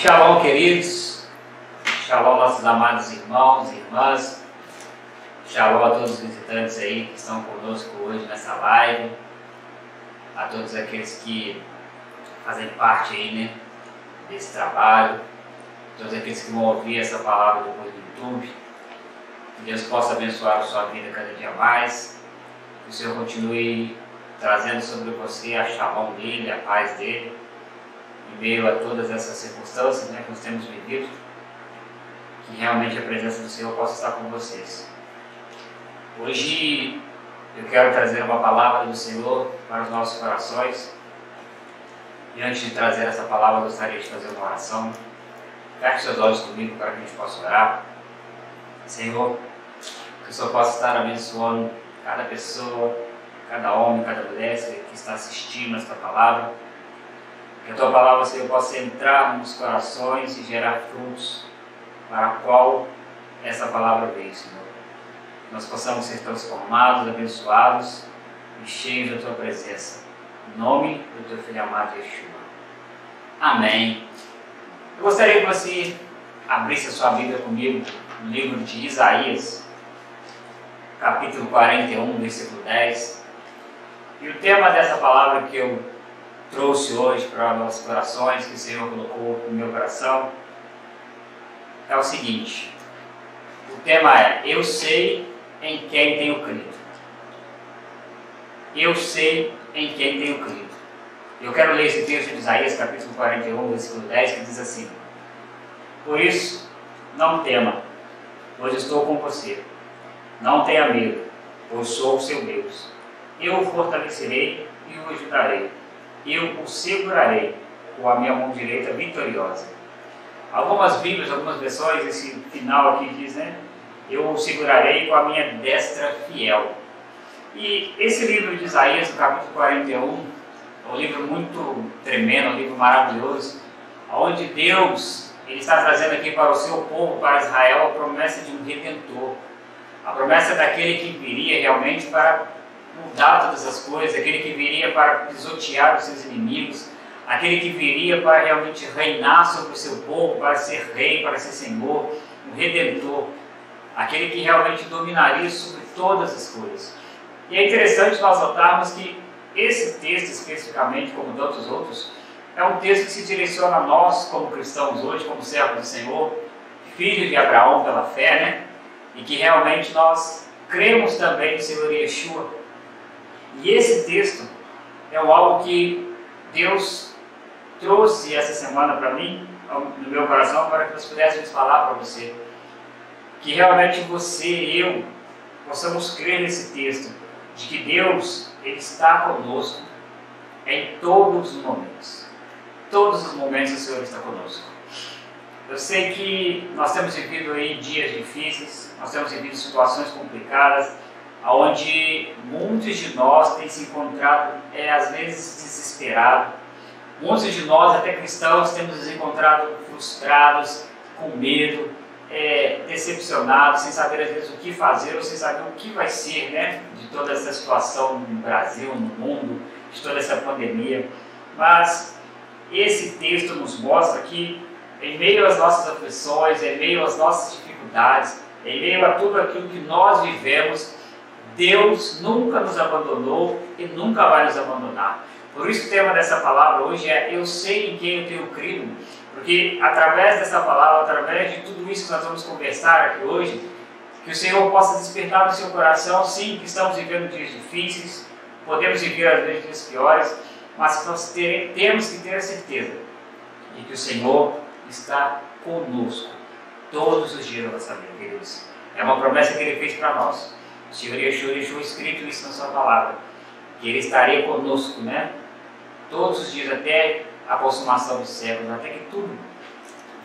Shalom, queridos. Shalom, nossos amados irmãos e irmãs. Shalom a todos os visitantes aí que estão conosco hoje nessa live. A todos aqueles que fazem parte aí, né, desse trabalho. Todos aqueles que vão ouvir essa palavra depois do YouTube. Que Deus possa abençoar a sua vida cada dia mais. Que o Senhor continue trazendo sobre você a shalom dele, a paz dele em meio a todas essas circunstâncias né, que nós temos vivido, que realmente a presença do Senhor possa estar com vocês. Hoje eu quero trazer uma palavra do Senhor para os nossos corações. E antes de trazer essa palavra, eu gostaria de fazer uma oração. Feche seus olhos comigo para que a gente possa orar. Senhor, que o Senhor possa estar abençoando cada pessoa, cada homem, cada mulher que está assistindo esta palavra que a tua palavra, Senhor, possa entrar nos corações e gerar frutos para a qual essa palavra veio, Senhor. Que nós possamos ser transformados, abençoados e cheios da tua presença. Em nome do teu filho amado Yeshua. Amém. Eu gostaria que você abrisse a sua Bíblia comigo no livro de Isaías, capítulo 41, versículo 10. E o tema dessa palavra que eu trouxe hoje para nossos corações, que o Senhor colocou no meu coração, é o seguinte: o tema é Eu sei em quem tenho crido. Eu sei em quem tenho crido. Eu quero ler esse texto de Isaías, capítulo 41, versículo 10, que diz assim: Por isso, não tema, pois estou com você. Não tenha medo, pois sou o seu Deus. Eu o fortalecerei e o ajudarei eu o segurarei com a minha mão direita vitoriosa. Algumas Bíblias, algumas versões, esse final aqui diz, né? Eu o segurarei com a minha destra fiel. E esse livro de Isaías, no capítulo 41, é um livro muito tremendo, um livro maravilhoso, onde Deus ele está trazendo aqui para o seu povo, para Israel, a promessa de um redentor. A promessa daquele que viria realmente para mudar todas as coisas, aquele que viria para pisotear os seus inimigos, aquele que viria para realmente reinar sobre o seu povo, para ser rei, para ser senhor, um redentor, aquele que realmente dominaria sobre todas as coisas. E é interessante nós notarmos que esse texto especificamente, como tantos outros, é um texto que se direciona a nós como cristãos hoje, como servos do Senhor, filhos de Abraão pela fé, né? E que realmente nós cremos também no Senhor Yeshua, e esse texto é algo que Deus trouxe essa semana para mim, no meu coração, para que nós pudéssemos falar para você. Que realmente você e eu possamos crer nesse texto, de que Deus ele está conosco em todos os momentos. Todos os momentos o Senhor está conosco. Eu sei que nós temos vivido aí dias difíceis, nós temos vivido situações complicadas, onde muitos de nós têm se encontrado, é, às vezes, desesperados. Muitos de nós, até cristãos, temos nos encontrado frustrados, com medo, é, decepcionados, sem saber às vezes o que fazer ou sem saber o que vai ser né, de toda essa situação no Brasil, no mundo, de toda essa pandemia. Mas esse texto nos mostra que, em meio às nossas aflições, em meio às nossas dificuldades, em meio a tudo aquilo que nós vivemos, Deus nunca nos abandonou e nunca vai nos abandonar. Por isso o tema dessa palavra hoje é Eu sei em quem eu tenho crido, porque através dessa palavra, através de tudo isso que nós vamos conversar aqui hoje, que o Senhor possa despertar no seu coração, sim, que estamos vivendo dias difíceis, podemos viver às vezes dias piores, mas nós ter, temos que ter a certeza de que o Senhor está conosco todos os dias da nossa vida, queridos. É uma promessa que Ele fez para nós. O Senhor Yeshua deixou escrito isso na sua palavra, que Ele estaria conosco, né? Todos os dias até a consumação dos séculos, até que tudo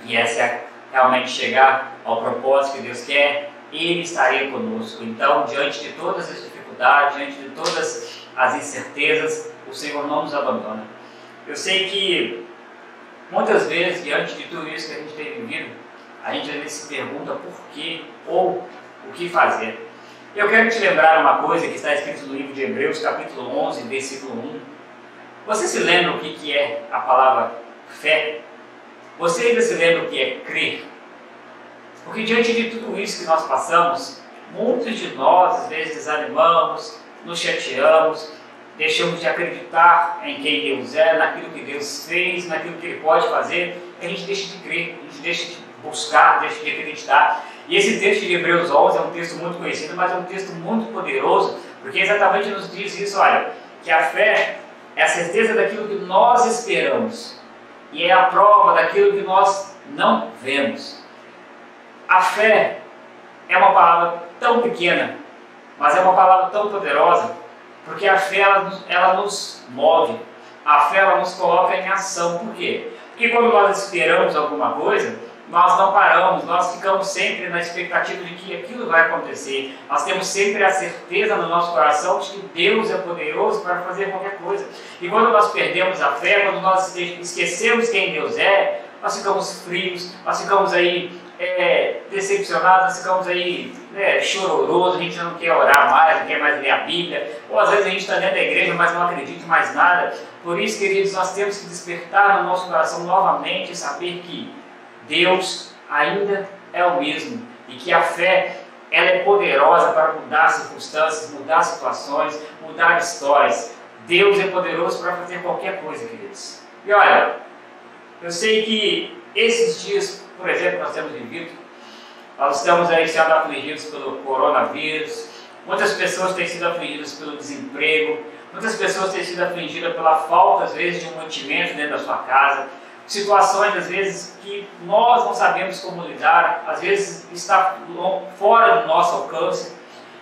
viesse a realmente chegar ao propósito que Deus quer, Ele estaria conosco. Então, diante de todas as dificuldades, diante de todas as incertezas, o Senhor não nos abandona. Eu sei que muitas vezes, diante de tudo isso que a gente tem vivido, a gente às vezes se pergunta por quê ou o que fazer. Eu quero te lembrar uma coisa que está escrito no livro de Hebreus, capítulo 11, versículo 1. Você se lembra o que, é a palavra fé? Você ainda se lembra o que é crer? Porque diante de tudo isso que nós passamos, muitos de nós às vezes desanimamos, nos chateamos, deixamos de acreditar em quem Deus é, naquilo que Deus fez, naquilo que Ele pode fazer, a gente deixa de crer, a gente deixa de buscar, deixa de acreditar. E esse texto de Hebreus 11 é um texto muito conhecido, mas é um texto muito poderoso, porque exatamente nos diz isso, olha, que a fé é a certeza daquilo que nós esperamos e é a prova daquilo que nós não vemos. A fé é uma palavra tão pequena, mas é uma palavra tão poderosa, porque a fé ela, ela nos move, a fé ela nos coloca em ação. Por quê? Porque quando nós esperamos alguma coisa, nós não paramos, nós ficamos sempre na expectativa de que aquilo vai acontecer. Nós temos sempre a certeza no nosso coração de que Deus é poderoso para fazer qualquer coisa. E quando nós perdemos a fé, quando nós esquecemos quem Deus é, nós ficamos frios, nós ficamos aí é, decepcionados, nós ficamos aí né, chororosos, a gente não quer orar mais, não quer mais ler a Bíblia, ou às vezes a gente está dentro da igreja, mas não acredita em mais nada. Por isso, queridos, nós temos que despertar no nosso coração novamente e saber que Deus ainda é o mesmo e que a fé ela é poderosa para mudar circunstâncias, mudar situações, mudar histórias. Deus é poderoso para fazer qualquer coisa, queridos. E olha, eu sei que esses dias, por exemplo, nós temos vivido, nós estamos aí sendo afligidos pelo coronavírus, muitas pessoas têm sido afligidas pelo desemprego, muitas pessoas têm sido afligidas pela falta, às vezes, de um mantimento dentro da sua casa, situações, às vezes, que nós não sabemos como lidar, às vezes está fora do nosso alcance.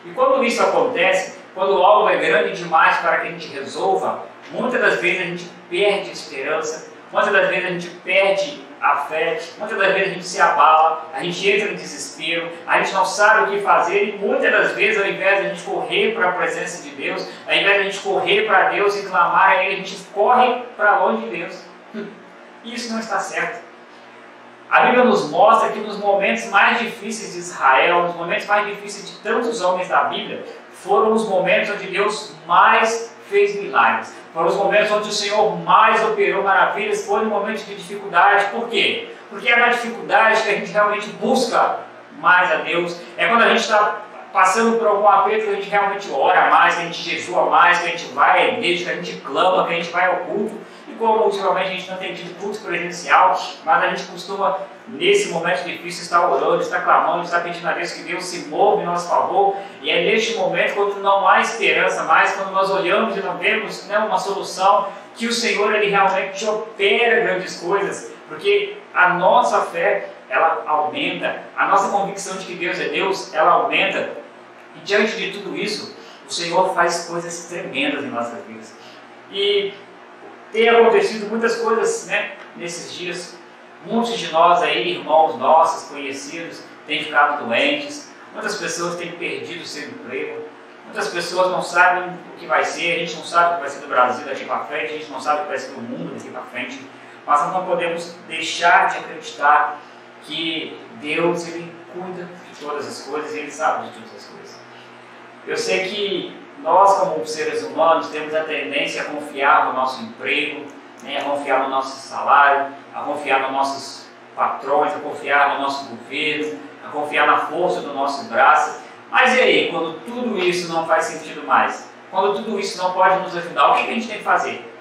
E quando isso acontece, quando algo é grande demais para que a gente resolva, muitas das vezes a gente perde a esperança, muitas das vezes a gente perde a fé, muitas das vezes a gente se abala, a gente entra em desespero, a gente não sabe o que fazer e muitas das vezes, ao invés de a gente correr para a presença de Deus, ao invés de a gente correr para Deus e clamar a Ele, a gente corre para longe de Deus. Isso não está certo. A Bíblia nos mostra que nos momentos mais difíceis de Israel, nos momentos mais difíceis de tantos homens da Bíblia, foram os momentos onde Deus mais fez milagres. Foram os momentos onde o Senhor mais operou maravilhas, foram momentos de dificuldade. Por quê? Porque é na dificuldade que a gente realmente busca mais a Deus. É quando a gente está passando por algum aperto que a gente realmente ora mais, que a gente jejua mais, que a gente vai à igreja, que a gente clama, que a gente vai ao culto. E como ultimamente a gente não tem tido culto presencial, mas a gente costuma, nesse momento difícil, estar orando, estar clamando, estar pedindo a Deus que Deus se move em nosso favor. E é neste momento, quando não há esperança mais, quando nós olhamos e não vemos né, uma solução, que o Senhor ele realmente opera grandes coisas, porque a nossa fé ela aumenta, a nossa convicção de que Deus é Deus, ela aumenta. E diante de tudo isso, o Senhor faz coisas tremendas em nossas vidas. E tem acontecido muitas coisas né, nesses dias. Muitos de nós aí, irmãos nossos, conhecidos, têm ficado doentes. Muitas pessoas têm perdido seu emprego. Muitas pessoas não sabem o que vai ser. A gente não sabe o que vai ser do Brasil daqui para frente. A gente não sabe o que vai ser do mundo daqui para frente. Mas nós não podemos deixar de acreditar que Deus ele cuida de todas as coisas e Ele sabe de todas as coisas. Eu sei que nós, como seres humanos, temos a tendência a confiar no nosso emprego, né, a confiar no nosso salário, a confiar nos nossos patrões, a confiar no nosso governo, a confiar na força do nosso braço. Mas e aí, quando tudo isso não faz sentido mais? Quando tudo isso não pode nos ajudar, o que a gente tem que fazer?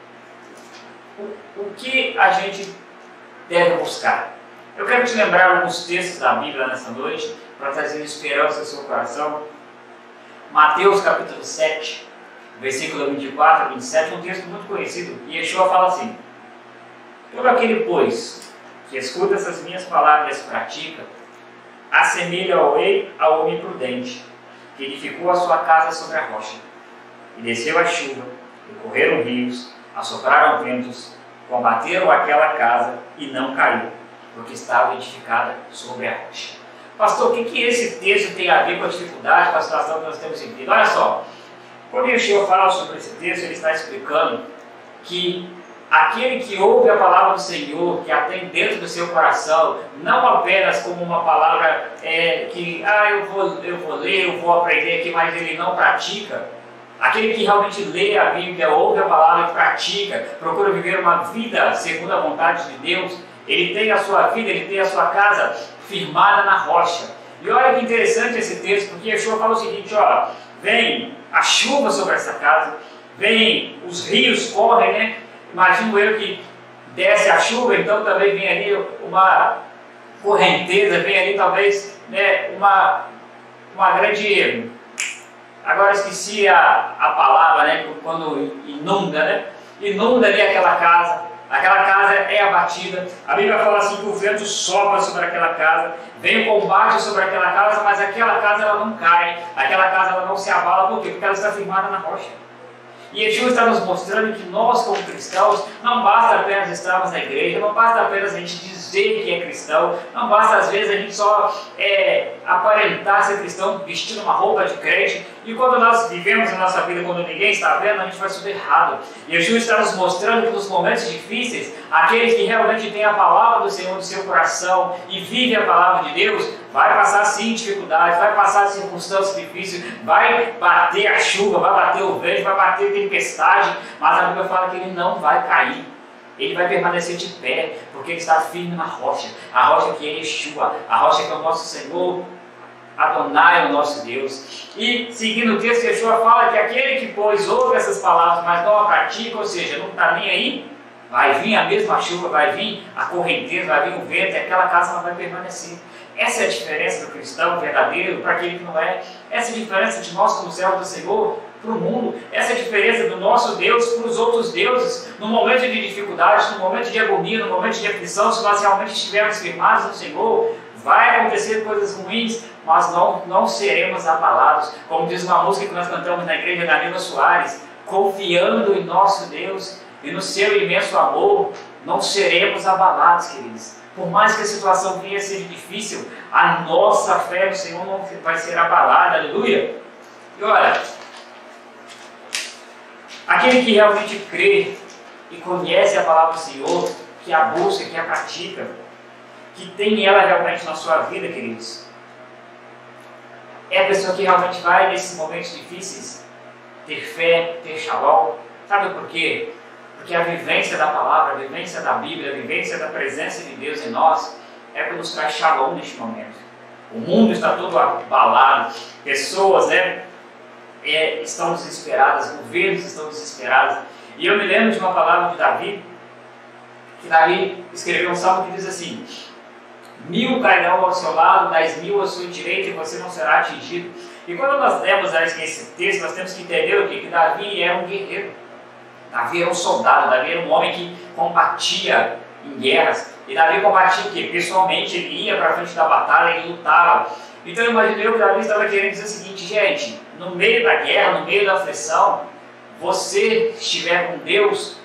O, o que a gente deve buscar? Eu quero te lembrar alguns textos da Bíblia nessa noite para trazer esperança ao seu coração. Mateus capítulo 7, versículo 24 a 27, um texto muito conhecido, e Yeshua fala assim: Todo aquele, pois, que escuta essas minhas palavras e pratica, assemelha ao rei ao homem prudente, que edificou a sua casa sobre a rocha, e desceu a chuva, e correram rios, assopraram ventos, combateram aquela casa e não caiu, porque estava edificada sobre a rocha. Pastor, o que, que esse texto tem a ver com a dificuldade, com a situação que nós temos vivido? Olha só, quando Yeshua fala sobre esse texto, ele está explicando que aquele que ouve a palavra do Senhor, que a tem dentro do seu coração, não apenas como uma palavra é, que, ah, eu vou, eu vou ler, eu vou aprender aqui, mas ele não pratica. Aquele que realmente lê a Bíblia, ouve a palavra e pratica, procura viver uma vida segundo a vontade de Deus, ele tem a sua vida, ele tem a sua casa firmada na rocha. E olha que interessante esse texto, porque Yeshua fala o seguinte: ó, vem a chuva sobre essa casa, vem os rios correm, né? Imagino eu que desce a chuva, então também vem ali uma correnteza, vem ali talvez né, uma, uma grande. Agora esqueci a, a palavra, né? Quando inunda, né? Inunda ali aquela casa, aquela casa é abatida. A Bíblia fala assim que o vento sopra sobre aquela casa, vem o combate sobre aquela casa, mas aquela casa ela não cai, aquela casa ela não se abala, por quê? Porque ela está firmada na rocha. E Yeshua está nos mostrando que nós, como cristãos, não basta apenas estarmos na igreja, não basta apenas a gente dizer que é cristão, não basta às vezes a gente só é, aparentar ser cristão vestindo uma roupa de crente, e quando nós vivemos a nossa vida quando ninguém está vendo, a gente faz tudo errado. Yeshua está nos mostrando que nos momentos difíceis, aqueles que realmente têm a palavra do Senhor no seu coração e vivem a palavra de Deus, vai passar sim dificuldades, vai passar circunstâncias difíceis, vai bater a chuva, vai bater o vento, vai bater tempestade, mas a Bíblia fala que ele não vai cair. Ele vai permanecer de pé, porque ele está firme na rocha, a rocha que é Yeshua, a rocha que é o nosso Senhor, Adonai é o nosso Deus. E seguindo o texto, Yeshua fala que aquele que, pois, ouve essas palavras, mas não a pratica, ou seja, não está nem aí, vai vir a mesma chuva, vai vir a correnteza, vai vir o vento, e aquela casa não vai permanecer. Essa é a diferença do cristão verdadeiro para aquele que não é. Essa é a diferença de nós, como servos do Senhor, para o mundo. Essa diferença do nosso Deus para os outros deuses. No momento de dificuldade, no momento de agonia, no momento de aflição, se nós realmente estivermos firmados no Senhor, vai acontecer coisas ruins, mas não, não seremos abalados. Como diz uma música que nós cantamos na igreja da Nilva Soares, confiando em nosso Deus e no seu imenso amor, não seremos abalados, queridos. Por mais que a situação venha a ser difícil, a nossa fé no Senhor não vai ser abalada, aleluia. E olha, aquele que realmente crê e conhece a palavra do Senhor, que a busca, que a pratica, que tem ela realmente na sua vida, queridos, é a pessoa que realmente vai nesses momentos difíceis ter fé, ter shalom. Sabe por quê? Porque a vivência da palavra, a vivência da Bíblia, a vivência da presença de Deus em nós é que nos traz shalom neste momento. O mundo está todo abalado, pessoas né, é, estão desesperadas, governos estão desesperados. E eu me lembro de uma palavra de Davi, que Davi escreveu um salmo que diz assim: Mil cairão ao seu lado, dez mil à sua direita, e você não será atingido. E quando nós lemos esse texto, nós temos que entender o quê? Que Davi era um guerreiro. Davi era um soldado, Davi era um homem que combatia em guerras. E Davi combatia o quê? Pessoalmente, ele ia para frente da batalha, ele lutava. Então imaginei que Davi estava querendo dizer o seguinte, gente, no meio da guerra, no meio da aflição, você estiver com Deus,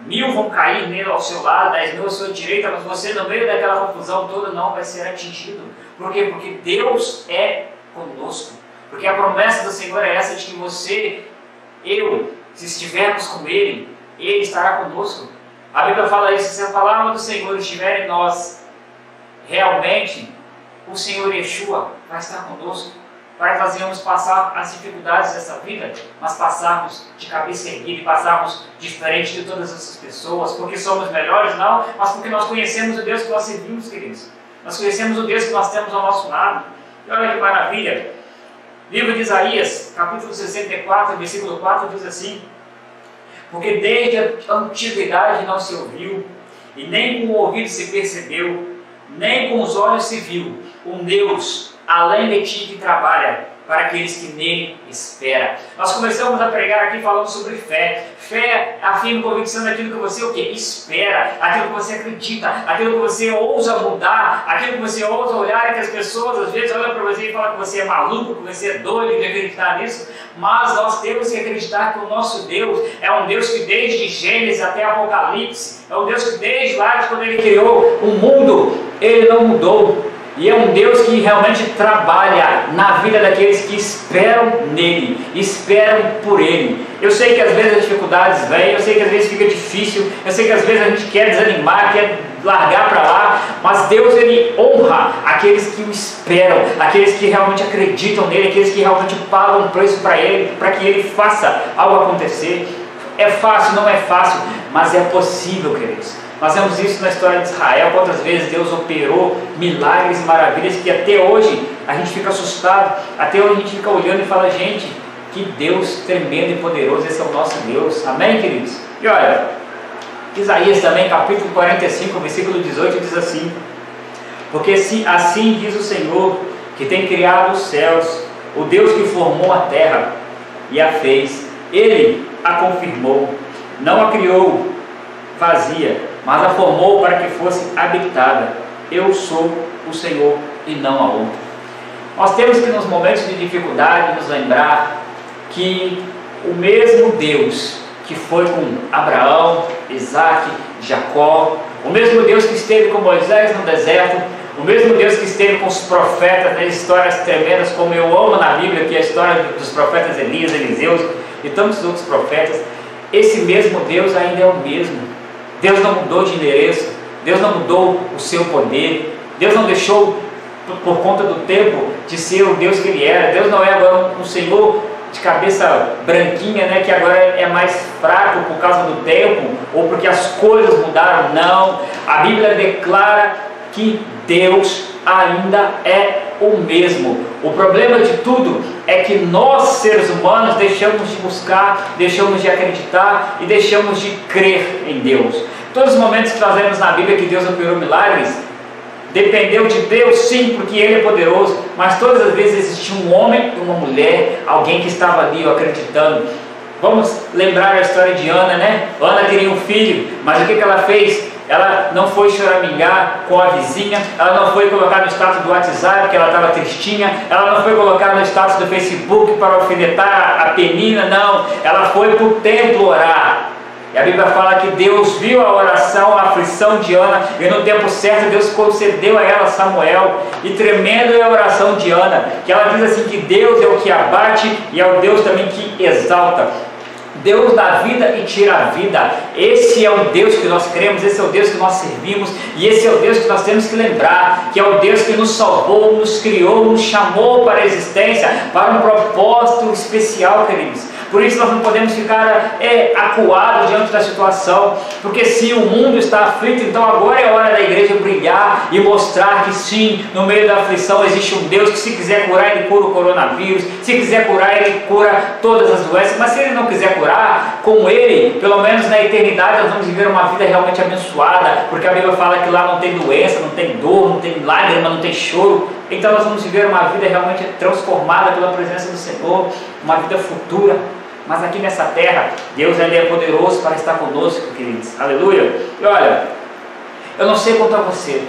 mil vão cair nele ao seu lado, dez mil à sua direita, mas você no meio daquela confusão toda não vai ser atingido. Por quê? Porque Deus é conosco. Porque a promessa do Senhor é essa de que você, eu, se estivermos com Ele, Ele estará conosco. A Bíblia fala isso, se a palavra do Senhor estiver em nós, realmente, o Senhor Yeshua vai estar conosco para fazermos passar as dificuldades dessa vida, mas passarmos de cabeça erguida e passarmos diferente de todas essas pessoas, porque somos melhores, não, mas porque nós conhecemos o Deus que nós servimos, queridos. Nós conhecemos o Deus que nós temos ao nosso lado. E olha que maravilha. Livro de Isaías, capítulo 64, versículo 4, diz assim: Porque desde a antiguidade não se ouviu, e nem com o ouvido se percebeu, nem com os olhos se viu, um Deus além de ti que trabalha para aqueles que nele esperam. Nós começamos a pregar aqui falando sobre fé. Fé afirma convicção daquilo que você o quê? espera, aquilo que você acredita, aquilo que você ousa mudar, aquilo que você ousa olhar e que as pessoas às vezes olham para você e falam que você é maluco, que você é doido de acreditar nisso, mas nós temos que acreditar que o nosso Deus é um Deus que desde Gênesis até Apocalipse, é um Deus que desde lá de quando ele criou o mundo, ele não mudou. E é um Deus que realmente trabalha na vida daqueles que esperam nele, esperam por ele. Eu sei que às vezes as dificuldades vêm, eu sei que às vezes fica difícil, eu sei que às vezes a gente quer desanimar, quer largar para lá, mas Deus ele honra aqueles que o esperam, aqueles que realmente acreditam nele, aqueles que realmente pagam um preço para ele, para que ele faça algo acontecer. É fácil, não é fácil, mas é possível, queridos. Nós vemos isso na história de Israel, quantas vezes Deus operou milagres e maravilhas que até hoje a gente fica assustado, até hoje a gente fica olhando e fala, gente, que Deus tremendo e poderoso, esse é o nosso Deus. Amém, queridos? E olha, Isaías também, capítulo 45, versículo 18, diz assim: Porque se assim diz o Senhor, que tem criado os céus, o Deus que formou a terra e a fez, ele a confirmou, não a criou vazia, mas a formou para que fosse habitada. Eu sou o Senhor e não a outro. Nós temos que, nos momentos de dificuldade, nos lembrar que o mesmo Deus que foi com Abraão, Isaac, Jacó, o mesmo Deus que esteve com Moisés no deserto, o mesmo Deus que esteve com os profetas, né, histórias tremendas, como eu amo na Bíblia, que é a história dos profetas Elias, Eliseus e tantos outros profetas, esse mesmo Deus ainda é o mesmo. Deus não mudou de endereço, Deus não mudou o seu poder, Deus não deixou por conta do tempo de ser o Deus que ele era. Deus não é agora um Senhor de cabeça branquinha, né, que agora é mais fraco por causa do tempo ou porque as coisas mudaram. Não. A Bíblia declara que Deus ainda é o mesmo. O problema de tudo é que nós, seres humanos, deixamos de buscar, deixamos de acreditar e deixamos de crer em Deus. Todos os momentos que nós na Bíblia que Deus operou milagres, Dependeu de Deus, sim, porque Ele é poderoso, mas todas as vezes existia um homem e uma mulher, alguém que estava ali acreditando. Vamos lembrar a história de Ana, né? Ana queria um filho, mas o que, que ela fez? Ela não foi choramingar com a vizinha, ela não foi colocar no status do WhatsApp porque ela estava tristinha, ela não foi colocar no status do Facebook para alfinetar a penina, não. Ela foi para o templo orar. E a Bíblia fala que Deus viu a oração, a aflição de Ana, e no tempo certo Deus concedeu a ela Samuel. E tremendo é a oração de Ana, que ela diz assim que Deus é o que abate e é o Deus também que exalta. Deus dá vida e tira a vida. Esse é o Deus que nós cremos, esse é o Deus que nós servimos, e esse é o Deus que nós temos que lembrar, que é o Deus que nos salvou, nos criou, nos chamou para a existência, para um propósito especial, queridos. Por isso nós não podemos ficar é, acuados diante da situação, porque se o mundo está aflito, então agora é hora da igreja brilhar e mostrar que sim, no meio da aflição existe um Deus que se quiser curar, ele cura o coronavírus, se quiser curar, ele cura todas as doenças, mas se ele não quiser curar, com ele, pelo menos na eternidade, nós vamos viver uma vida realmente abençoada, porque a Bíblia fala que lá não tem doença, não tem dor, não tem lágrima, não tem choro, então nós vamos viver uma vida realmente transformada pela presença do Senhor, uma vida futura. Mas aqui nessa terra, Deus ainda é poderoso para estar conosco, queridos. Aleluia. E olha, eu não sei quanto a você,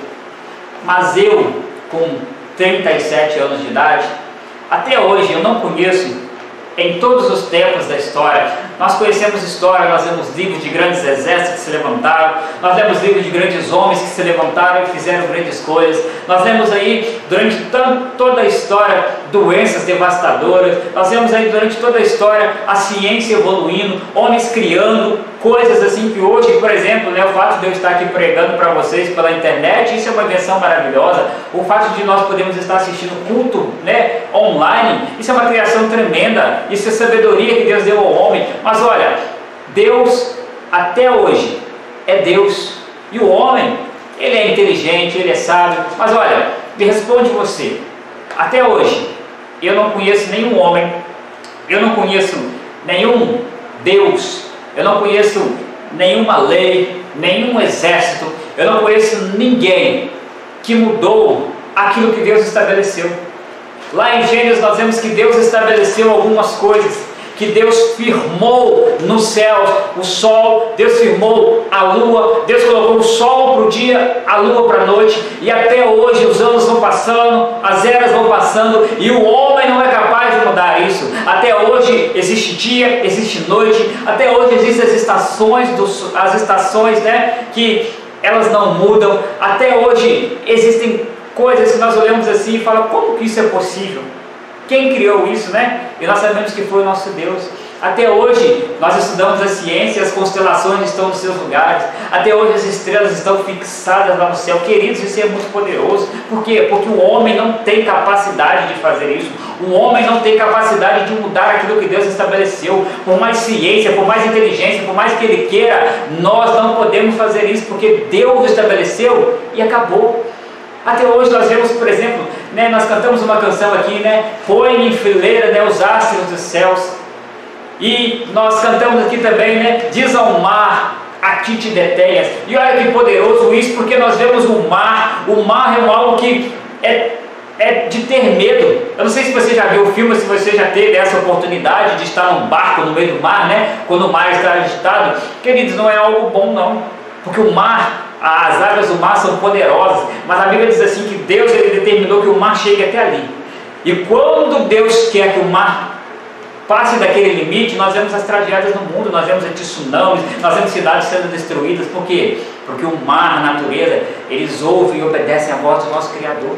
mas eu, com 37 anos de idade, até hoje eu não conheço em todos os tempos da história. Nós conhecemos história, nós vemos livros de grandes exércitos que se levantaram, nós vemos livros de grandes homens que se levantaram e fizeram grandes coisas. Nós vemos aí, durante toda a história, doenças devastadoras. Nós vemos aí, durante toda a história, a ciência evoluindo, homens criando coisas assim que hoje, por exemplo, né, o fato de eu estar aqui pregando para vocês pela internet, isso é uma invenção maravilhosa. O fato de nós podermos estar assistindo culto né, online, isso é uma criação tremenda. Isso é sabedoria que Deus deu ao homem. Mas olha, Deus até hoje é Deus. E o homem, ele é inteligente, ele é sábio. Mas olha, me responde você. Até hoje, eu não conheço nenhum homem, eu não conheço nenhum Deus, eu não conheço nenhuma lei, nenhum exército, eu não conheço ninguém que mudou aquilo que Deus estabeleceu. Lá em Gênesis nós vemos que Deus estabeleceu algumas coisas, que Deus firmou no céu o sol, Deus firmou a lua, Deus colocou o sol para o dia, a lua para a noite, e até hoje os anos vão passando, as eras vão passando, e o homem não é capaz de mudar isso. Até hoje existe dia, existe noite, até hoje existem as estações, dos, as estações né, que elas não mudam, até hoje existem coisas que nós olhamos assim e falamos, como que isso é possível? Quem criou isso, né? E nós sabemos que foi o nosso Deus. Até hoje nós estudamos a ciência, as constelações estão nos seus lugares. Até hoje as estrelas estão fixadas lá no céu. Queridos, isso é muito poderoso. Por quê? Porque o homem não tem capacidade de fazer isso. O homem não tem capacidade de mudar aquilo que Deus estabeleceu. Por mais ciência, por mais inteligência, por mais que ele queira, nós não podemos fazer isso porque Deus estabeleceu e acabou. Até hoje nós vemos, por exemplo, né, nós cantamos uma canção aqui, né? Põe em fileira né, os astros dos céus. E nós cantamos aqui também, né? Diz ao mar, a ti te deteias. E olha que poderoso isso, porque nós vemos o mar. O mar é algo que é, é de ter medo. Eu não sei se você já viu o filme, se você já teve essa oportunidade de estar num barco no meio do mar, né? Quando o mar está agitado. Queridos, não é algo bom, não. Porque o mar as águas do mar são poderosas, mas a Bíblia diz assim que Deus ele determinou que o mar chegue até ali. E quando Deus quer que o mar passe daquele limite, nós vemos as tragédias no mundo, nós vemos tsunamis, nós vemos cidades sendo destruídas. Por quê? Porque o mar, a natureza, eles ouvem e obedecem à voz do nosso Criador.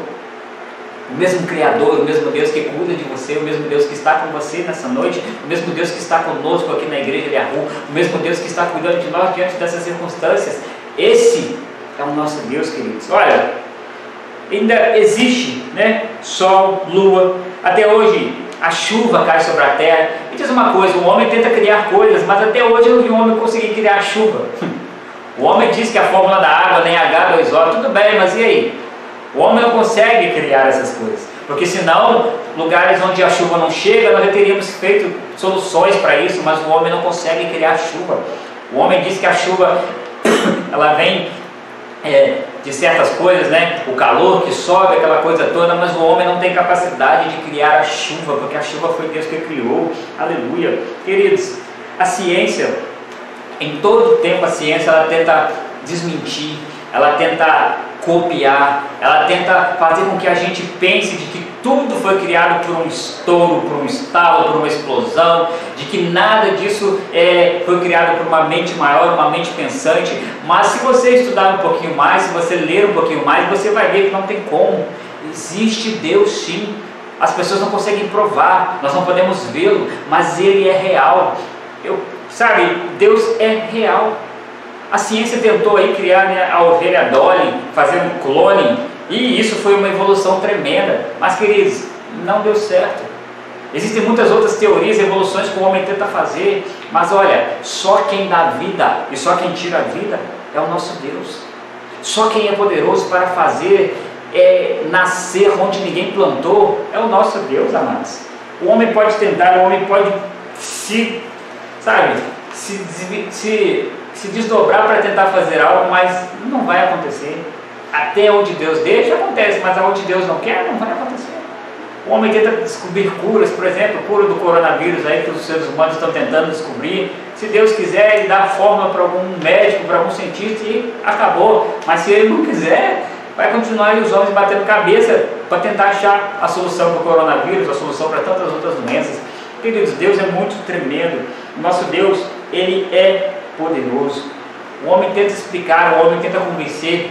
O mesmo Criador, o mesmo Deus que cuida de você, o mesmo Deus que está com você nessa noite, o mesmo Deus que está conosco aqui na igreja de Arru, o mesmo Deus que está cuidando de nós diante dessas circunstâncias, esse é o nosso Deus, queridos. Olha, ainda existe, né? Sol, lua. Até hoje a chuva cai sobre a terra. E diz uma coisa: o homem tenta criar coisas, mas até hoje eu não vi um homem conseguir criar chuva. O homem diz que a fórmula da água nem H2O, tudo bem, mas e aí? O homem não consegue criar essas coisas. Porque senão, lugares onde a chuva não chega, nós já teríamos feito soluções para isso, mas o homem não consegue criar chuva. O homem diz que a chuva ela vem é, de certas coisas, né? O calor que sobe, aquela coisa toda, mas o homem não tem capacidade de criar a chuva, porque a chuva foi Deus que criou. Aleluia. Queridos, a ciência, em todo tempo a ciência ela tenta desmentir, ela tenta copiar, ela tenta fazer com que a gente pense de que tudo foi criado por um estouro, por um estalo, por uma explosão, de que nada disso é, foi criado por uma mente maior, uma mente pensante. Mas se você estudar um pouquinho mais, se você ler um pouquinho mais, você vai ver que não tem como. Existe Deus sim. As pessoas não conseguem provar, nós não podemos vê-lo, mas ele é real. Eu, sabe, Deus é real. A ciência tentou aí criar né, a ovelha Dolly, fazer um clone, e isso foi uma evolução tremenda. Mas, queridos, não deu certo. Existem muitas outras teorias, evoluções que o homem tenta fazer, mas olha, só quem dá vida e só quem tira a vida é o nosso Deus. Só quem é poderoso para fazer é, nascer onde ninguém plantou é o nosso Deus, amados. O homem pode tentar, o homem pode se, sabe, se, se se desdobrar para tentar fazer algo, mas não vai acontecer. Até onde Deus deixa, acontece, mas aonde Deus não quer, não vai acontecer. O homem tenta descobrir curas, por exemplo, cura do coronavírus aí que os seres humanos estão tentando descobrir. Se Deus quiser, ele dá fórmula para algum médico, para algum cientista e acabou. Mas se ele não quiser, vai continuar os homens batendo cabeça para tentar achar a solução para o coronavírus, a solução para tantas outras doenças. Queridos, Deus é muito tremendo. Nosso Deus, ele é poderoso. O homem tenta explicar, o homem tenta convencer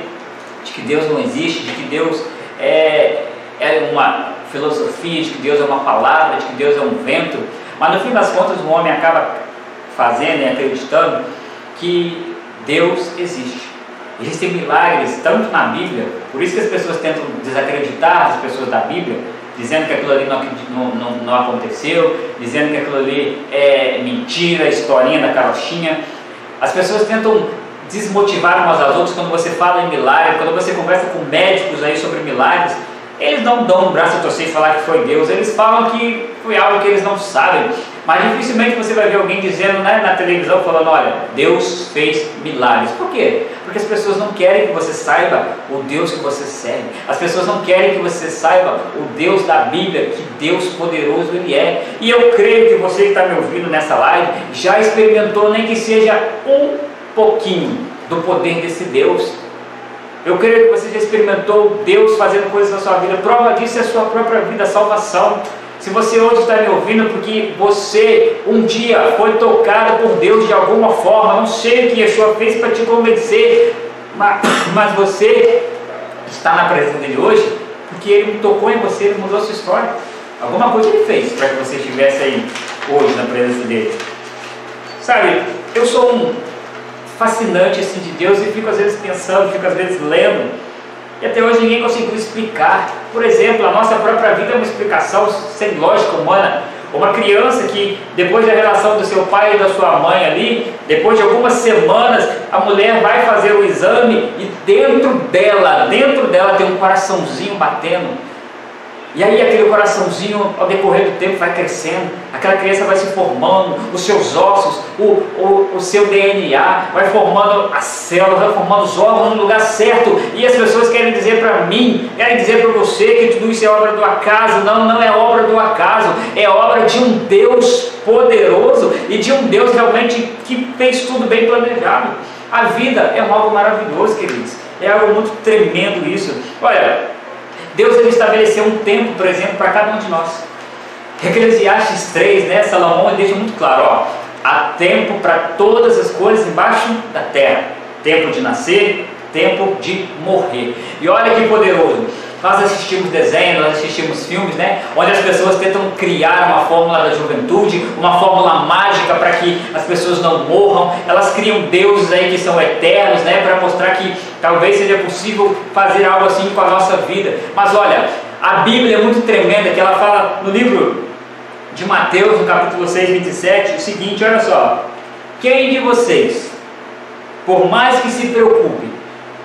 de que Deus não existe, de que Deus é, é uma filosofia, de que Deus é uma palavra, de que Deus é um vento, mas no fim das contas o homem acaba fazendo e acreditando que Deus existe. Existem milagres tanto na Bíblia, por isso que as pessoas tentam desacreditar as pessoas da Bíblia, dizendo que aquilo ali não, não, não, aconteceu, dizendo que aquilo ali é mentira, historinha da carochinha. As pessoas tentam desmotivar umas às outras quando você fala em milagre, quando você conversa com médicos aí sobre milagres, eles não dão um braço a torcer e falar que foi Deus, eles falam que foi algo que eles não sabem. Mas dificilmente você vai ver alguém dizendo né, na televisão, falando: olha, Deus fez milagres. Por quê? Porque as pessoas não querem que você saiba o Deus que você serve. As pessoas não querem que você saiba o Deus da Bíblia, que Deus poderoso Ele é. E eu creio que você que está me ouvindo nessa live já experimentou, nem que seja um pouquinho, do poder desse Deus. Eu creio que você já experimentou Deus fazendo coisas na sua vida. Prova disso é a sua própria vida, a salvação. Se você hoje está me ouvindo porque você um dia foi tocado por Deus de alguma forma, não sei o que Yeshua fez para te convencer, mas, mas você está na presença dele hoje porque ele tocou em você, ele mudou a sua história. Alguma coisa ele fez para que você estivesse aí hoje na presença dele. Sabe, eu sou um fascinante assim de Deus e fico às vezes pensando, fico às vezes lendo, e até hoje ninguém conseguiu explicar Por exemplo, a nossa própria vida é uma explicação sem lógica humana. Uma criança que, depois da relação do seu pai e da sua mãe ali, depois de algumas semanas, a mulher vai fazer o exame e dentro dela, dentro dela tem um coraçãozinho batendo. E aí aquele coraçãozinho, ao decorrer do tempo, vai crescendo, aquela criança vai se formando, os seus ossos, o, o, o seu DNA, vai formando as células, vai formando os órgãos no lugar certo. E as pessoas querem dizer para mim, querem dizer para você que tudo isso é obra do acaso. Não, não é obra do acaso, é obra de um Deus poderoso e de um Deus realmente que fez tudo bem planejado. A vida é algo maravilhoso, queridos. É algo muito tremendo isso. Olha, Deus ele estabeleceu um tempo, por exemplo, para cada um de nós. Eclesiastes 3, né, Salomão ele deixa muito claro, ó, há tempo para todas as coisas embaixo da terra. Tempo de nascer, tempo de morrer. E olha que poderoso. Nós assistimos desenhos, nós assistimos filmes, né? Onde as pessoas tentam criar uma fórmula da juventude, uma fórmula mágica para que as pessoas não morram. Elas criam deuses aí que são eternos, né? Para mostrar que talvez seja possível fazer algo assim com a nossa vida. Mas olha, a Bíblia é muito tremenda, que ela fala no livro de Mateus, no capítulo 6, 27, o seguinte: olha só. Quem de vocês, por mais que se preocupe,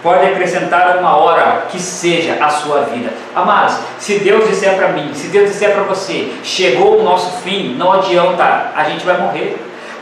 pode acrescentar uma hora que seja a sua vida. Amados, se Deus disser para mim, se Deus disser para você, chegou o nosso fim, não adianta, a gente vai morrer.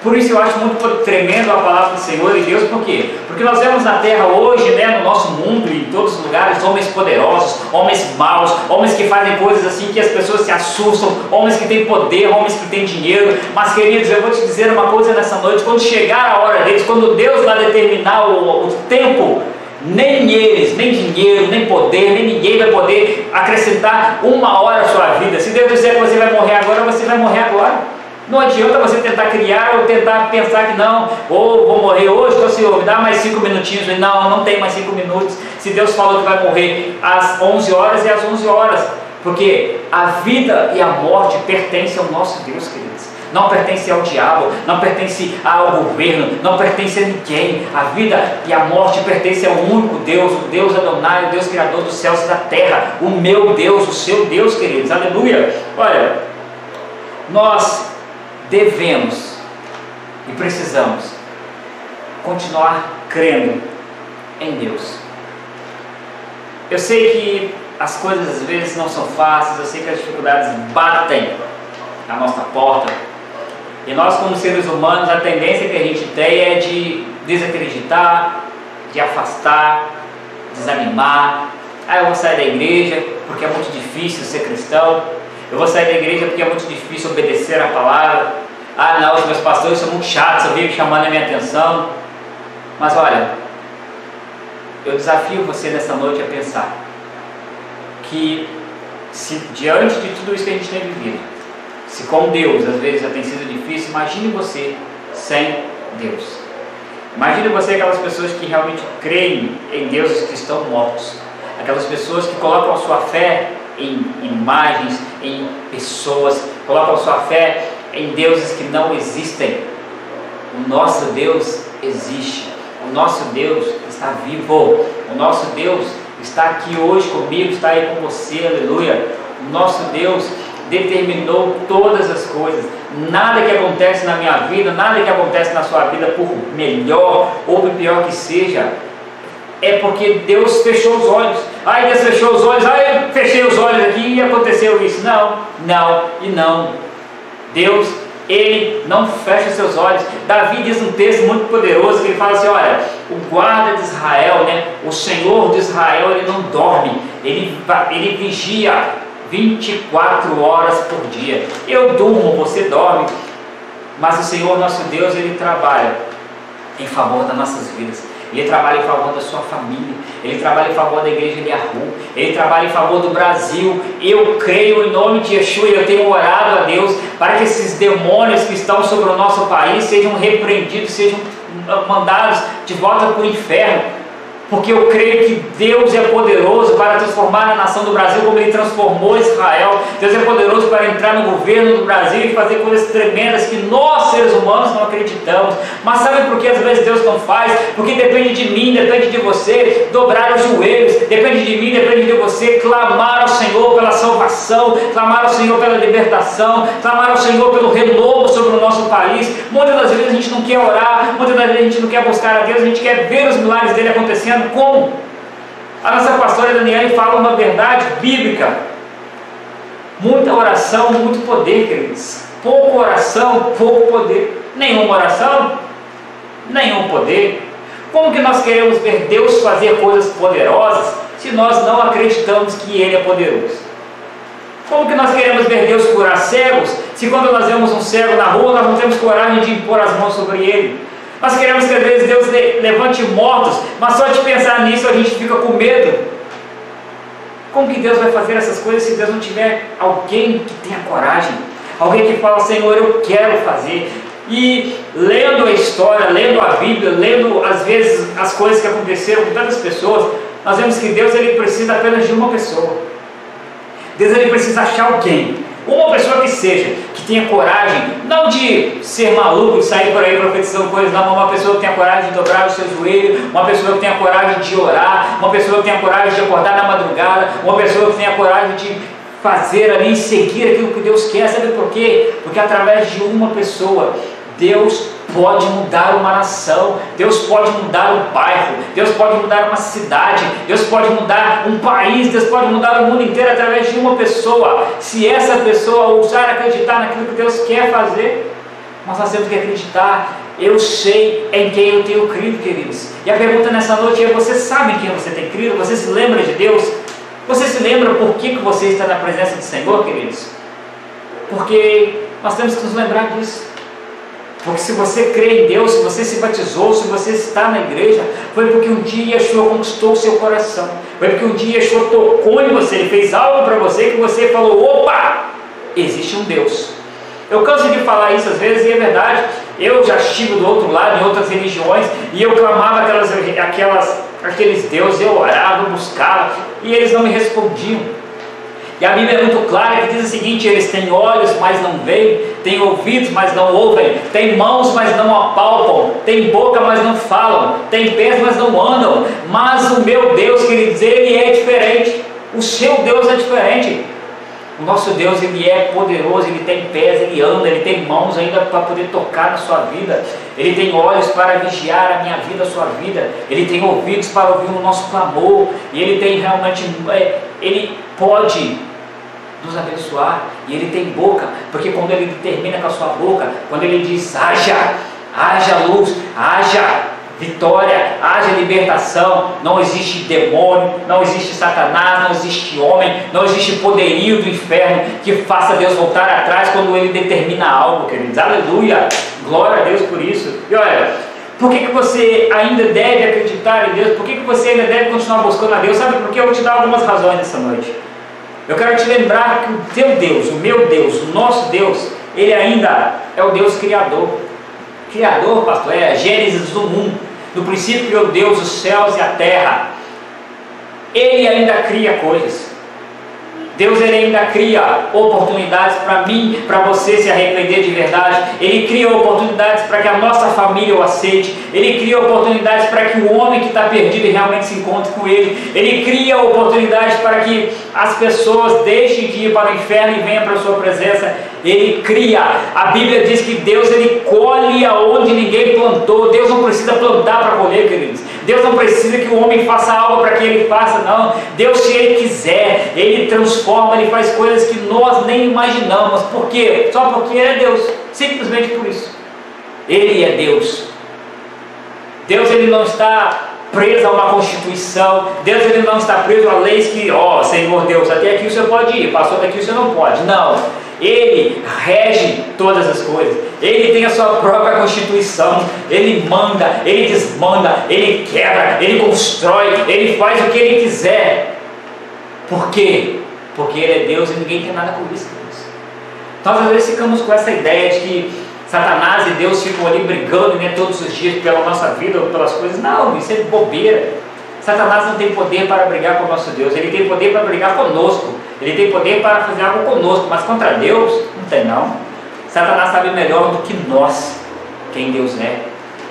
Por isso eu acho muito tremendo a palavra do Senhor e Deus, por quê? Porque nós vemos na terra hoje, né, no nosso mundo e em todos os lugares, homens poderosos, homens maus, homens que fazem coisas assim que as pessoas se assustam, homens que têm poder, homens que têm dinheiro. Mas queridos, eu vou te dizer uma coisa nessa noite: quando chegar a hora deles, quando Deus vai determinar o, o tempo nem eles, nem dinheiro, nem poder, nem ninguém vai poder acrescentar uma hora à sua vida. Se Deus disser que você vai morrer agora, você vai morrer agora. Não adianta você tentar criar ou tentar pensar que não, ou vou morrer hoje, então Senhor, me dá mais cinco minutinhos. Não, não tem mais cinco minutos. Se Deus falou que vai morrer às 11 horas, é às 11 horas. Porque a vida e a morte pertencem ao nosso Deus, queridos não pertence ao diabo, não pertence ao governo, não pertence a ninguém. A vida e a morte pertencem ao único Deus, o Deus Adonai, o Deus Criador dos céus e da terra, o meu Deus, o seu Deus, queridos. Aleluia. Olha, nós devemos e precisamos continuar crendo em Deus. Eu sei que as coisas às vezes não são fáceis, eu sei que as dificuldades batem na nossa porta, e nós, como seres humanos, a tendência que a gente tem é de desacreditar, de afastar, desanimar. Ah, eu vou sair da igreja porque é muito difícil ser cristão. Eu vou sair da igreja porque é muito difícil obedecer a palavra. Ah, não, os meus pastores são muito chatos, eu vivo chamando a minha atenção. Mas olha, eu desafio você nessa noite a pensar que se diante de tudo isso que a gente tem vivido, se com Deus às vezes já tem sido difícil, imagine você sem Deus. Imagine você aquelas pessoas que realmente creem em deuses que estão mortos. Aquelas pessoas que colocam a sua fé em imagens, em pessoas, colocam a sua fé em deuses que não existem. O nosso Deus existe. O nosso Deus está vivo. O nosso Deus está aqui hoje comigo, está aí com você, aleluia. O nosso Deus determinou todas as coisas. Nada que acontece na minha vida, nada que acontece na sua vida, por melhor ou por pior que seja, é porque Deus fechou os olhos. Ai, Deus fechou os olhos, ai, eu fechei os olhos aqui e aconteceu isso. Não, não e não. Deus, ele não fecha seus olhos. Davi diz um texto muito poderoso que ele fala assim: olha, o guarda de Israel, né, o Senhor de Israel, ele não dorme, ele, ele vigia 24 horas por dia. Eu durmo, você dorme, mas o Senhor nosso Deus, Ele trabalha em favor das nossas vidas. Ele trabalha em favor da sua família, Ele trabalha em favor da igreja de Arru, Ele trabalha em favor do Brasil. Eu creio em nome de Yeshua e eu tenho orado a Deus para que esses demônios que estão sobre o nosso país sejam repreendidos, sejam mandados de volta para o inferno porque eu creio que Deus é poderoso para transformar a nação do Brasil como Ele transformou Israel. Deus é poderoso para entrar no governo do Brasil e fazer coisas tremendas que nós, seres humanos, não acreditamos. Mas sabe por que às vezes Deus não faz? Porque depende de mim, depende de você dobrar os joelhos, depende de mim, depende de você clamar ao Senhor pela salvação, clamar ao Senhor pela libertação, clamar ao Senhor pelo renovo sobre o nosso país. Muitas das vezes a gente não quer orar, muitas das vezes a gente não quer buscar a Deus, a gente quer ver os milagres dele acontecendo como? A nossa pastora Daniela fala uma verdade bíblica. Muita oração, muito poder, queridos. Pouca oração, pouco poder. Nenhuma oração, nenhum poder. Como que nós queremos ver Deus fazer coisas poderosas se nós não acreditamos que Ele é poderoso? Como que nós queremos ver Deus curar cegos se quando nós vemos um cego na rua nós não temos coragem de impor as mãos sobre ele? Nós queremos que às vezes Deus levante mortos, mas só de pensar nisso a gente fica com medo. Como que Deus vai fazer essas coisas se Deus não tiver alguém que tenha coragem? Alguém que fala, Senhor, eu quero fazer. E lendo a história, lendo a Bíblia, lendo às vezes as coisas que aconteceram com tantas pessoas, nós vemos que Deus ele precisa apenas de uma pessoa. Deus ele precisa achar alguém uma pessoa que seja, que tenha coragem, não de ser maluco, de sair por aí profetizando coisas, não, uma pessoa que tenha coragem de dobrar o seu joelho, uma pessoa que tenha coragem de orar, uma pessoa que tenha coragem de acordar na madrugada, uma pessoa que tenha coragem de fazer ali, seguir aquilo que Deus quer, sabe por quê? Porque através de uma pessoa, Deus pode mudar uma nação, Deus pode mudar um bairro, Deus pode mudar uma cidade, Deus pode mudar um país, Deus pode mudar o mundo inteiro através de uma pessoa. Se essa pessoa ousar acreditar naquilo que Deus quer fazer, mas nós temos que acreditar. Eu sei em quem eu tenho crido, queridos. E a pergunta nessa noite é: você sabe em quem você tem crido? Você se lembra de Deus? Você se lembra por que, que você está na presença do Senhor, queridos? Porque nós temos que nos lembrar disso. Porque se você crê em Deus, se você se batizou, se você está na igreja, foi porque um dia Yeshua conquistou o seu coração. Foi porque um dia Yeshua tocou em você, ele fez algo para você que você falou: opa, existe um Deus. Eu canso de falar isso às vezes e é verdade. Eu já estive do outro lado, em outras religiões, e eu clamava aquelas, aquelas, aqueles deuses, eu orava, eu buscava, e eles não me respondiam. E a Bíblia é muito clara que diz o seguinte: eles têm olhos, mas não veem, têm ouvidos, mas não ouvem, têm mãos, mas não apalpam, têm boca, mas não falam, têm pés, mas não andam. Mas o meu Deus, queridos, ele é diferente. O seu Deus é diferente. O nosso Deus, ele é poderoso, ele tem pés, ele anda, ele tem mãos ainda para poder tocar na sua vida. Ele tem olhos para vigiar a minha vida, a sua vida. Ele tem ouvidos para ouvir o nosso clamor. E ele tem realmente, é, ele pode nos abençoar. E ele tem boca, porque quando ele termina com a sua boca, quando ele diz haja, haja luz, haja vitória, haja libertação. Não existe demônio, não existe Satanás, não existe homem, não existe poderio do inferno que faça Deus voltar atrás quando ele determina algo, queridos. Aleluia! Glória a Deus por isso. E olha, por que, que você ainda deve acreditar em Deus? Por que, que você ainda deve continuar buscando a Deus? Sabe por que eu vou te dar algumas razões essa noite. Eu quero te lembrar que o teu Deus, o meu Deus, o nosso Deus, ele ainda é o Deus Criador. Criador, pastor, é a Gênesis do mundo. No princípio criou Deus os céus e a terra. Ele ainda cria coisas. Deus ele ainda cria oportunidades para mim, para você se arrepender de verdade. Ele cria oportunidades para que a nossa família o aceite. Ele cria oportunidades para que o homem que está perdido realmente se encontre com ele. Ele cria oportunidades para que as pessoas deixem de ir para o inferno e venham para a sua presença. Ele cria. A Bíblia diz que Deus ele colhe aonde ninguém plantou. Deus não precisa plantar para colher, queridos. Deus não precisa que o homem faça algo para que ele faça, não. Deus, se ele quiser, ele transforma, ele faz coisas que nós nem imaginamos. Por quê? Só porque ele é Deus. Simplesmente por isso. Ele é Deus. Deus ele não está preso a uma constituição. Deus ele não está preso a leis que, ó, oh, Senhor Deus, até aqui você pode ir, passou daqui você não pode. Não. Ele rege todas as coisas. Ele tem a sua própria constituição. Ele manda, ele desmanda, ele quebra, ele constrói, ele faz o que ele quiser. Por quê? Porque ele é Deus e ninguém tem nada com isso. Nós às vezes ficamos com essa ideia de que Satanás e Deus ficam ali brigando né, todos os dias pela nossa vida ou pelas coisas. Não, isso é bobeira. Satanás não tem poder para brigar com o nosso Deus, ele tem poder para brigar conosco, ele tem poder para fazer algo conosco, mas contra Deus não tem não. Satanás sabe melhor do que nós quem Deus é.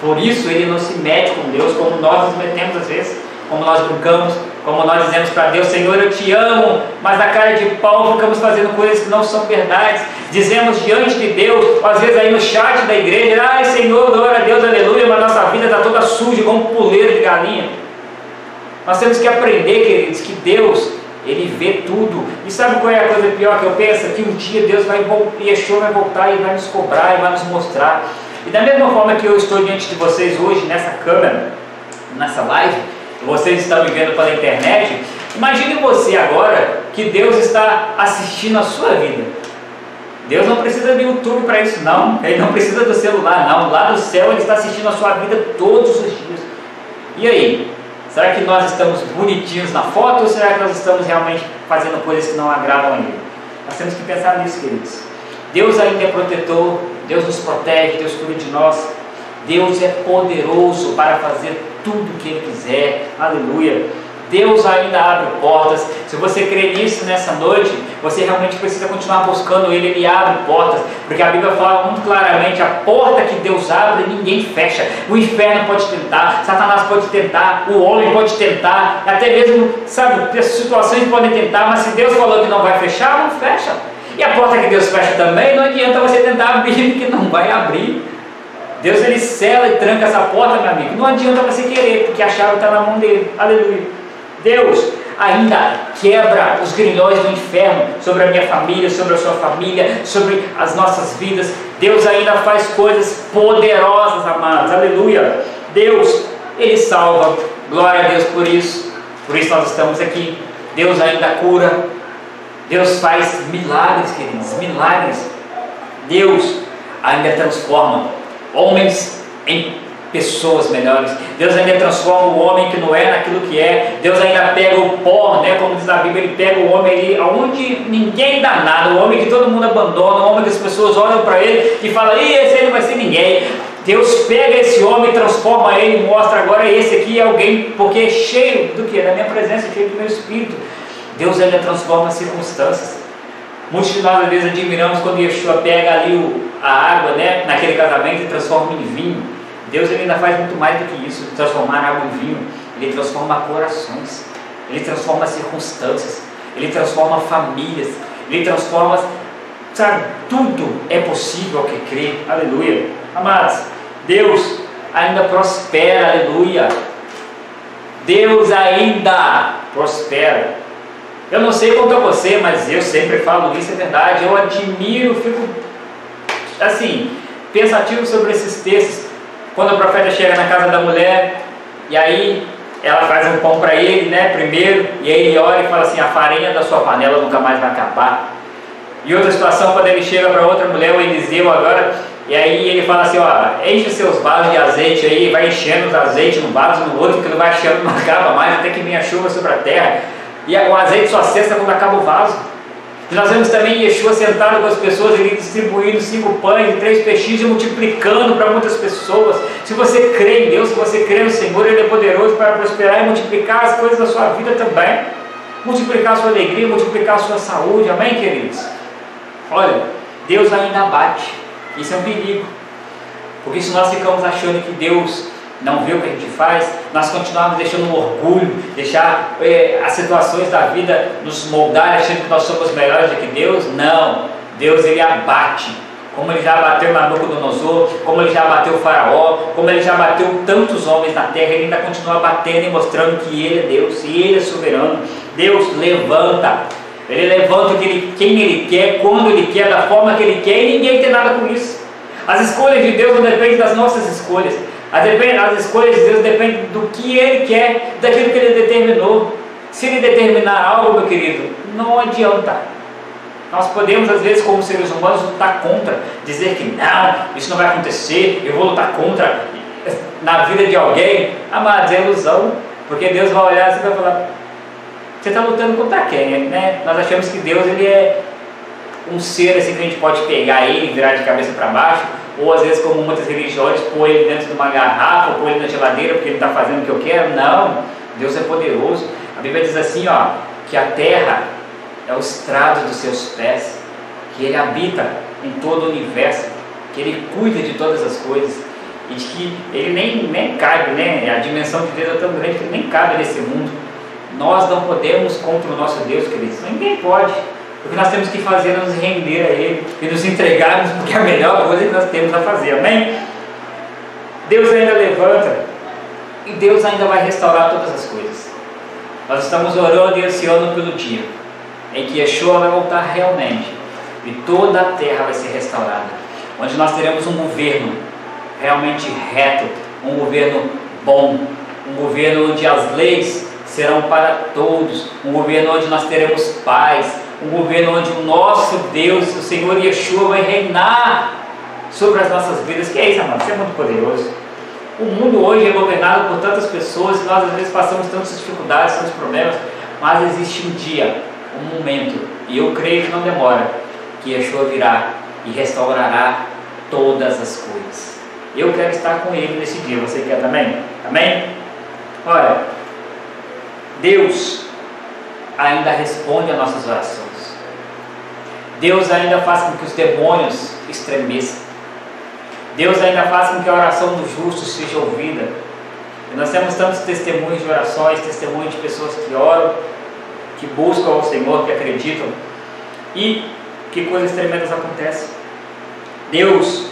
Por isso ele não se mete com Deus como nós nos metemos às vezes, como nós brincamos, como nós dizemos para Deus, Senhor, eu te amo, mas na cara de pau ficamos fazendo coisas que não são verdades. Dizemos diante de Deus, às vezes aí no chat da igreja, ai Senhor, glória a Deus, aleluia, mas nossa vida está toda suja como um puleiro de galinha. Nós temos que aprender, queridos, que Deus, Ele vê tudo. E sabe qual é a coisa pior que eu penso? Que um dia Deus vai voltar, Yeshua vai voltar e vai nos cobrar e vai nos mostrar. E da mesma forma que eu estou diante de vocês hoje, nessa câmera, nessa live, vocês estão me vendo pela internet, imagine você agora que Deus está assistindo a sua vida. Deus não precisa de YouTube para isso, não. Ele não precisa do celular, não. Lá do céu Ele está assistindo a sua vida todos os dias. E aí? Será que nós estamos bonitinhos na foto ou será que nós estamos realmente fazendo coisas que não agradam a Ele? Nós temos que pensar nisso, queridos. Deus ainda é protetor, Deus nos protege, Deus cuida de nós. Deus é poderoso para fazer tudo o que Ele quiser. Aleluia. Deus ainda abre portas. Se você crê nisso nessa noite, você realmente precisa continuar buscando Ele. Ele abre portas, porque a Bíblia fala muito claramente: a porta que Deus abre, ninguém fecha. O inferno pode tentar, Satanás pode tentar, o homem pode tentar, até mesmo, sabe, situações podem tentar, mas se Deus falou que não vai fechar, não fecha. E a porta que Deus fecha também, não adianta você tentar abrir, que não vai abrir. Deus ele sela e tranca essa porta, meu amigo. Não adianta você querer, porque a chave está na mão dele. Aleluia. Deus ainda quebra os grilhões do inferno sobre a minha família, sobre a sua família, sobre as nossas vidas. Deus ainda faz coisas poderosas, amados. Aleluia. Deus, ele salva. Glória a Deus por isso. Por isso nós estamos aqui. Deus ainda cura. Deus faz milagres, queridos, milagres. Deus ainda transforma homens em pessoas melhores. Deus ainda transforma o homem que não é naquilo que é. Deus ainda pega o pó, né? Como diz a Bíblia, ele pega o homem ali, aonde ninguém dá nada, o homem que todo mundo abandona, o homem que as pessoas olham para ele e falam, Ih, esse aí não vai ser ninguém. Deus pega esse homem, transforma ele e mostra agora esse aqui é alguém, porque é cheio do que? Da minha presença, cheio do meu espírito. Deus ainda transforma as circunstâncias. Muitos de nós às vezes admiramos quando Yeshua pega ali o, a água né, naquele casamento e transforma em vinho. Deus ele ainda faz muito mais do que isso, transformar água em vinho. Ele transforma corações, ele transforma circunstâncias, ele transforma famílias, ele transforma, sabe, tudo é possível ao que crê. Aleluia. Amados, Deus ainda prospera, aleluia. Deus ainda prospera. Eu não sei quanto a você, mas eu sempre falo isso, é verdade. Eu admiro, fico assim, pensativo sobre esses textos. Quando o profeta chega na casa da mulher, e aí ela faz um pão para ele, né, primeiro, e aí ele olha e fala assim: a farinha da sua panela nunca mais vai acabar. E outra situação, quando ele chega para outra mulher, o Eliseu agora, e aí ele fala assim: ó, enche seus vasos de azeite aí, vai enchendo os azeites num vaso no outro, que não vai achando, não acaba mais, até que venha chuva sobre a terra. E o azeite só cessa quando acaba o vaso. E nós vemos também Yeshua sentado com as pessoas, ele distribuindo cinco pães e três peixes e multiplicando para muitas pessoas. Se você crê em Deus, se você crê no Senhor, Ele é poderoso para prosperar e multiplicar as coisas da sua vida também. Multiplicar a sua alegria, multiplicar a sua saúde, amém, queridos? Olha, Deus ainda bate. Isso é um perigo. Porque se nós ficamos achando que Deus não vê o que a gente faz, nós continuamos deixando um orgulho, deixar é, as situações da vida nos moldar, achando que nós somos melhores do que Deus. Não, Deus ele abate, como ele já bateu Nabucodonosor, como ele já bateu o Faraó, como ele já bateu tantos homens na terra, ele ainda continua batendo e mostrando que ele é Deus e ele é soberano. Deus levanta, ele levanta quem ele quer, quando ele quer, da forma que ele quer e ninguém tem nada com isso. As escolhas de Deus não dependem das nossas escolhas. As escolhas de Deus dependem do que Ele quer, daquilo que Ele determinou. Se Ele determinar algo, meu querido, não adianta. Nós podemos, às vezes, como seres humanos, lutar contra, dizer que não, isso não vai acontecer, eu vou lutar contra na vida de alguém. Amados, é ilusão, porque Deus vai olhar assim e vai falar: você está lutando contra quem? Né? Nós achamos que Deus ele é um ser assim que a gente pode pegar ele e virar de cabeça para baixo, ou às vezes, como muitas religiões, pôr ele dentro de uma garrafa, pôr ele na geladeira porque ele está fazendo o que eu quero. Não, Deus é poderoso. A Bíblia diz assim, ó, que a terra é o estrado dos seus pés, que Ele habita em todo o universo, que Ele cuida de todas as coisas e de que Ele nem, nem cabe, né? A dimensão de Deus é tão grande que Ele nem cabe nesse mundo. Nós não podemos contra o nosso Deus, queridos. Ninguém pode. O que nós temos que fazer é nos render a Ele e nos entregarmos, porque é a melhor coisa que nós temos a fazer. Amém? Deus ainda levanta e Deus ainda vai restaurar todas as coisas. Nós estamos orando e ansiando pelo dia em que Yeshua vai voltar realmente e toda a terra vai ser restaurada, onde nós teremos um governo realmente reto, um governo bom, um governo onde as leis serão para todos, um governo onde nós teremos paz, um governo onde o nosso Deus, o Senhor Yeshua, vai reinar sobre as nossas vidas. Que é isso, amado? Isso é muito poderoso. O mundo hoje é governado por tantas pessoas e nós às vezes passamos tantas dificuldades, tantos problemas, mas existe um dia, um momento, e eu creio que não demora, que Yeshua virá e restaurará todas as coisas. Eu quero estar com Ele nesse dia, você quer também? Amém? Olha, Deus ainda responde a nossas orações. Deus ainda faz com que os demônios estremeçam. Deus ainda faz com que a oração do justo seja ouvida. E nós temos tantos testemunhos de orações, testemunhos de pessoas que oram, que buscam ao Senhor, que acreditam. E que coisas tremendas acontecem. Deus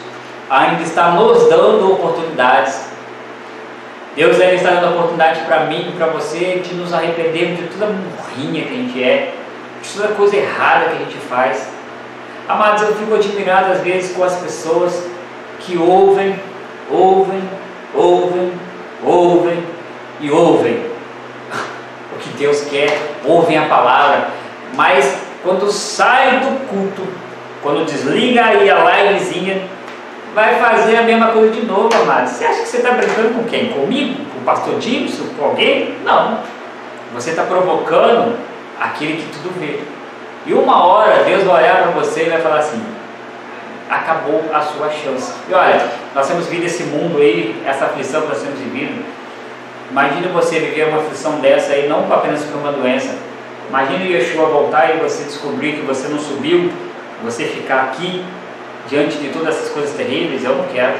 ainda está nos dando oportunidades. Deus ainda está dando oportunidade para mim e para você de nos arrependermos de toda a morrinha que a gente é, de toda coisa errada que a gente faz. Amados, eu fico admirado às vezes com as pessoas que ouvem, ouvem, ouvem, ouvem e ouvem o que Deus quer, ouvem a palavra, mas quando sai do culto, quando desliga aí a livezinha, vai fazer a mesma coisa de novo, amados. Você acha que você está brincando com quem? Comigo? Com o pastor Gibson? Com alguém? Não. Você está provocando aquele que tudo vê. E uma hora Deus vai olhar para você e vai falar assim: acabou a sua chance. E olha, nós temos vivido esse mundo aí, essa aflição que nós temos vivido. Imagine você viver uma aflição dessa aí, não apenas por uma doença. Imagine Yeshua voltar e você descobrir que você não subiu, você ficar aqui diante de todas essas coisas terríveis. Eu não quero.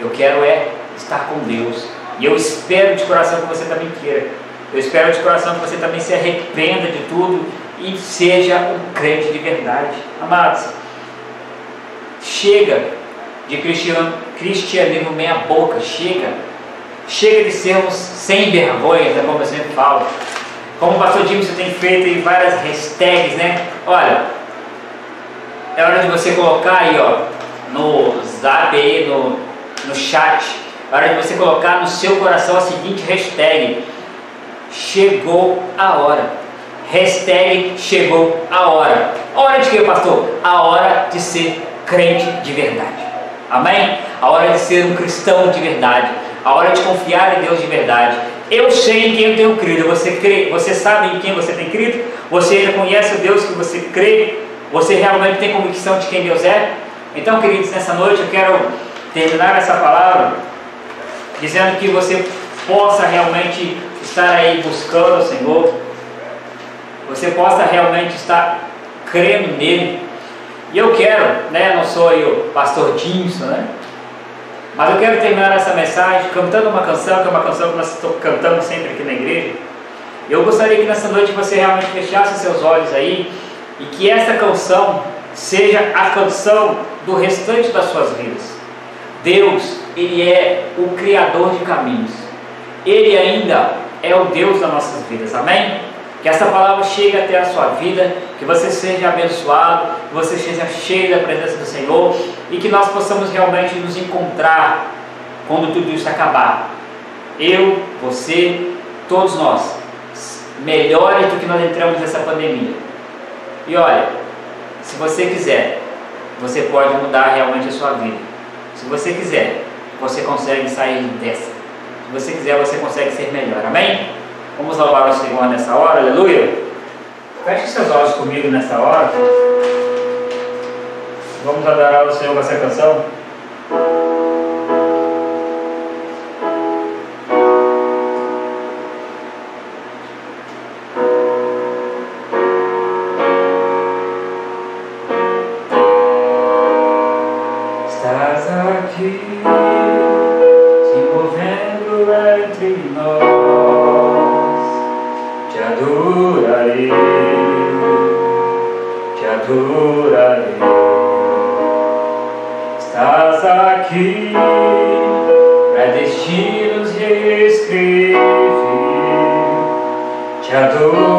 Eu quero é estar com Deus. E eu espero de coração que você também queira. Eu espero de coração que você também se arrependa de tudo e seja um crente de verdade. Amados, chega de cristianismo meia boca, chega. Chega de sermos sem vergonha, né, como eu sempre falo. Como o pastor Jimmy tem feito aí várias hashtags, né? Olha, é hora de você colocar aí, ó, no zap aí, no, no chat, é hora de você colocar no seu coração a seguinte hashtag: Chegou a hora. Hashtag chegou a hora. A hora de quê, pastor? A hora de ser crente de verdade. Amém? A hora de ser um cristão de verdade. A hora de confiar em Deus de verdade. Eu sei em quem eu tenho crido. Você crê? Você sabe em quem você tem crido? Você conhece o Deus que você crê? Você realmente tem convicção de quem Deus é? Então, queridos, nessa noite eu quero terminar essa palavra dizendo que você possa realmente estar aí buscando o Senhor, você possa realmente estar crendo nele. E eu quero, né, não sou eu pastor Jimson, né? Mas eu quero terminar essa mensagem cantando uma canção, que é uma canção que nós cantamos sempre aqui na igreja. Eu gostaria que nessa noite você realmente fechasse seus olhos aí e que essa canção seja a canção do restante das suas vidas. Deus, Ele é o Criador de caminhos. Ele ainda é o Deus das nossas vidas. Amém? Que essa palavra chegue até a sua vida, que você seja abençoado, que você seja cheio da presença do Senhor e que nós possamos realmente nos encontrar quando tudo isso acabar. Eu, você, todos nós, melhores do que nós entramos nessa pandemia. E olha, se você quiser, você pode mudar realmente a sua vida. Se você quiser, você consegue sair dessa. Se você quiser, você consegue ser melhor. Amém? Vamos louvar o Senhor nessa hora, aleluia. Feche seus olhos comigo nessa hora. Vamos adorar o Senhor com essa canção. Estás aqui. adorarei, te adorarei. Estás aqui para destinos reescrever, te adorarei.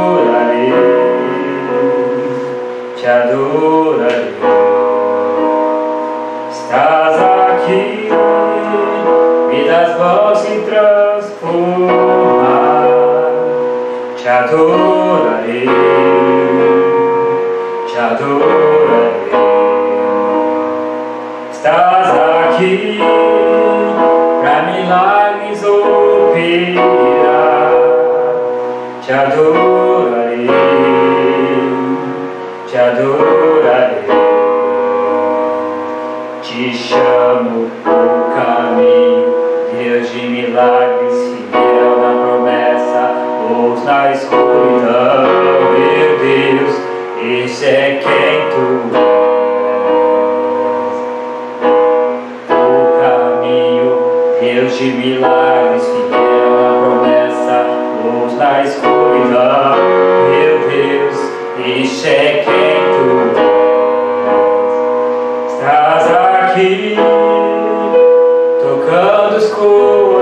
Oh.